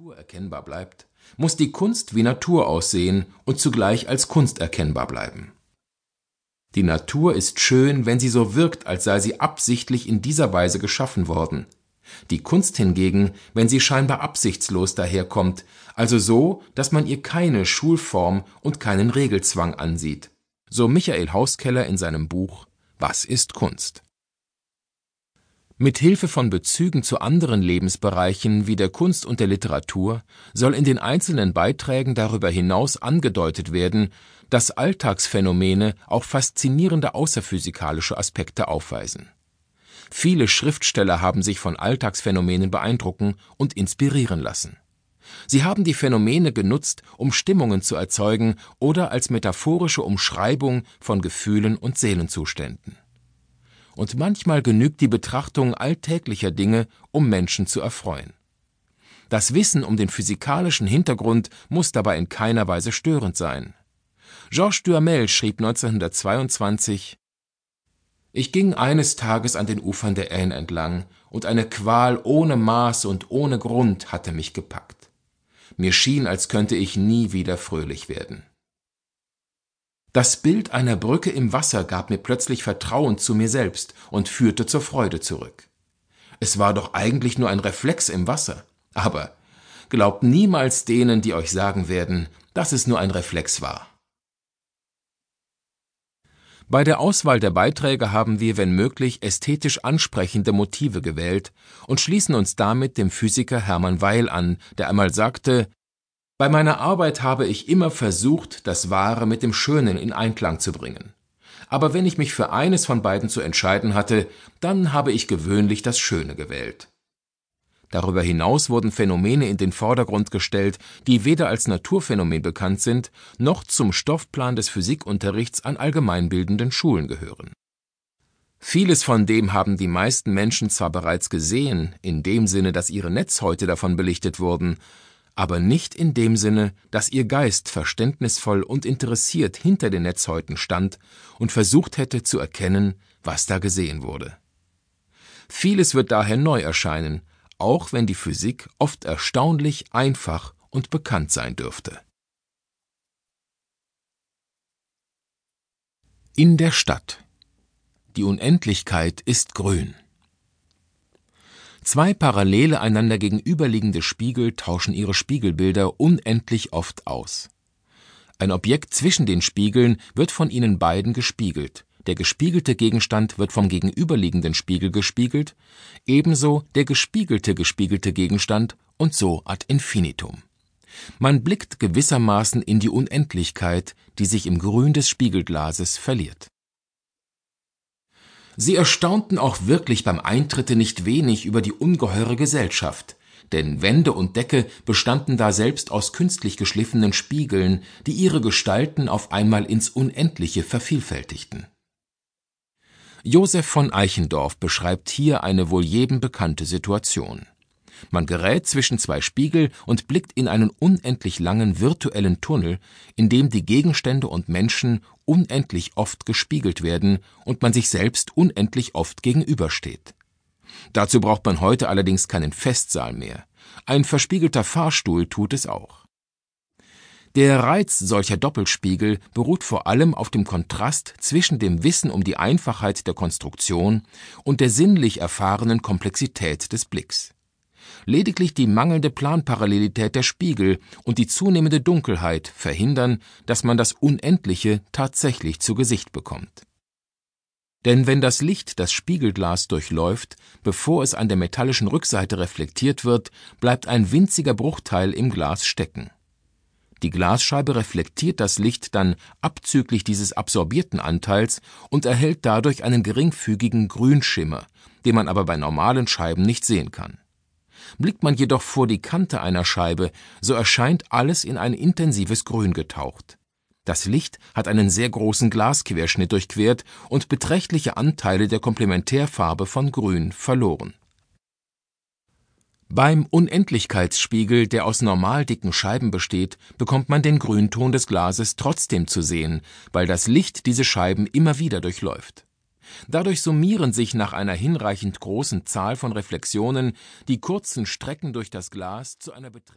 Natur erkennbar bleibt, muss die Kunst wie Natur aussehen und zugleich als Kunst erkennbar bleiben. Die Natur ist schön, wenn sie so wirkt, als sei sie absichtlich in dieser Weise geschaffen worden. Die Kunst hingegen, wenn sie scheinbar absichtslos daherkommt, also so, dass man ihr keine Schulform und keinen Regelzwang ansieht. So Michael Hauskeller in seinem Buch Was ist Kunst? Mit Hilfe von Bezügen zu anderen Lebensbereichen wie der Kunst und der Literatur soll in den einzelnen Beiträgen darüber hinaus angedeutet werden, dass Alltagsphänomene auch faszinierende außerphysikalische Aspekte aufweisen. Viele Schriftsteller haben sich von Alltagsphänomenen beeindrucken und inspirieren lassen. Sie haben die Phänomene genutzt, um Stimmungen zu erzeugen oder als metaphorische Umschreibung von Gefühlen und Seelenzuständen und manchmal genügt die Betrachtung alltäglicher Dinge, um Menschen zu erfreuen. Das Wissen um den physikalischen Hintergrund muss dabei in keiner Weise störend sein. Georges Duhamel schrieb 1922 Ich ging eines Tages an den Ufern der Aisne entlang, und eine Qual ohne Maß und ohne Grund hatte mich gepackt. Mir schien, als könnte ich nie wieder fröhlich werden. Das Bild einer Brücke im Wasser gab mir plötzlich Vertrauen zu mir selbst und führte zur Freude zurück. Es war doch eigentlich nur ein Reflex im Wasser. Aber glaubt niemals denen, die euch sagen werden, dass es nur ein Reflex war. Bei der Auswahl der Beiträge haben wir, wenn möglich, ästhetisch ansprechende Motive gewählt und schließen uns damit dem Physiker Hermann Weil an, der einmal sagte, bei meiner Arbeit habe ich immer versucht, das Wahre mit dem Schönen in Einklang zu bringen. Aber wenn ich mich für eines von beiden zu entscheiden hatte, dann habe ich gewöhnlich das Schöne gewählt. Darüber hinaus wurden Phänomene in den Vordergrund gestellt, die weder als Naturphänomen bekannt sind, noch zum Stoffplan des Physikunterrichts an allgemeinbildenden Schulen gehören. Vieles von dem haben die meisten Menschen zwar bereits gesehen, in dem Sinne, dass ihre Netzhäute davon belichtet wurden, aber nicht in dem Sinne, dass ihr Geist verständnisvoll und interessiert hinter den Netzhäuten stand und versucht hätte zu erkennen, was da gesehen wurde. Vieles wird daher neu erscheinen, auch wenn die Physik oft erstaunlich einfach und bekannt sein dürfte. In der Stadt. Die Unendlichkeit ist grün. Zwei parallele einander gegenüberliegende Spiegel tauschen ihre Spiegelbilder unendlich oft aus. Ein Objekt zwischen den Spiegeln wird von ihnen beiden gespiegelt, der gespiegelte Gegenstand wird vom gegenüberliegenden Spiegel gespiegelt, ebenso der gespiegelte gespiegelte Gegenstand und so ad infinitum. Man blickt gewissermaßen in die Unendlichkeit, die sich im Grün des Spiegelglases verliert. Sie erstaunten auch wirklich beim Eintritte nicht wenig über die ungeheure Gesellschaft, denn Wände und Decke bestanden da selbst aus künstlich geschliffenen Spiegeln, die ihre Gestalten auf einmal ins Unendliche vervielfältigten. Josef von Eichendorff beschreibt hier eine wohl jedem bekannte Situation man gerät zwischen zwei Spiegel und blickt in einen unendlich langen virtuellen Tunnel, in dem die Gegenstände und Menschen unendlich oft gespiegelt werden und man sich selbst unendlich oft gegenübersteht. Dazu braucht man heute allerdings keinen Festsaal mehr. Ein verspiegelter Fahrstuhl tut es auch. Der Reiz solcher Doppelspiegel beruht vor allem auf dem Kontrast zwischen dem Wissen um die Einfachheit der Konstruktion und der sinnlich erfahrenen Komplexität des Blicks. Lediglich die mangelnde Planparallelität der Spiegel und die zunehmende Dunkelheit verhindern, dass man das Unendliche tatsächlich zu Gesicht bekommt. Denn wenn das Licht das Spiegelglas durchläuft, bevor es an der metallischen Rückseite reflektiert wird, bleibt ein winziger Bruchteil im Glas stecken. Die Glasscheibe reflektiert das Licht dann abzüglich dieses absorbierten Anteils und erhält dadurch einen geringfügigen Grünschimmer, den man aber bei normalen Scheiben nicht sehen kann. Blickt man jedoch vor die Kante einer Scheibe, so erscheint alles in ein intensives Grün getaucht. Das Licht hat einen sehr großen Glasquerschnitt durchquert und beträchtliche Anteile der Komplementärfarbe von Grün verloren. Beim Unendlichkeitsspiegel, der aus normal dicken Scheiben besteht, bekommt man den Grünton des Glases trotzdem zu sehen, weil das Licht diese Scheiben immer wieder durchläuft. Dadurch summieren sich nach einer hinreichend großen Zahl von Reflexionen die kurzen Strecken durch das Glas zu einer beträchtlichen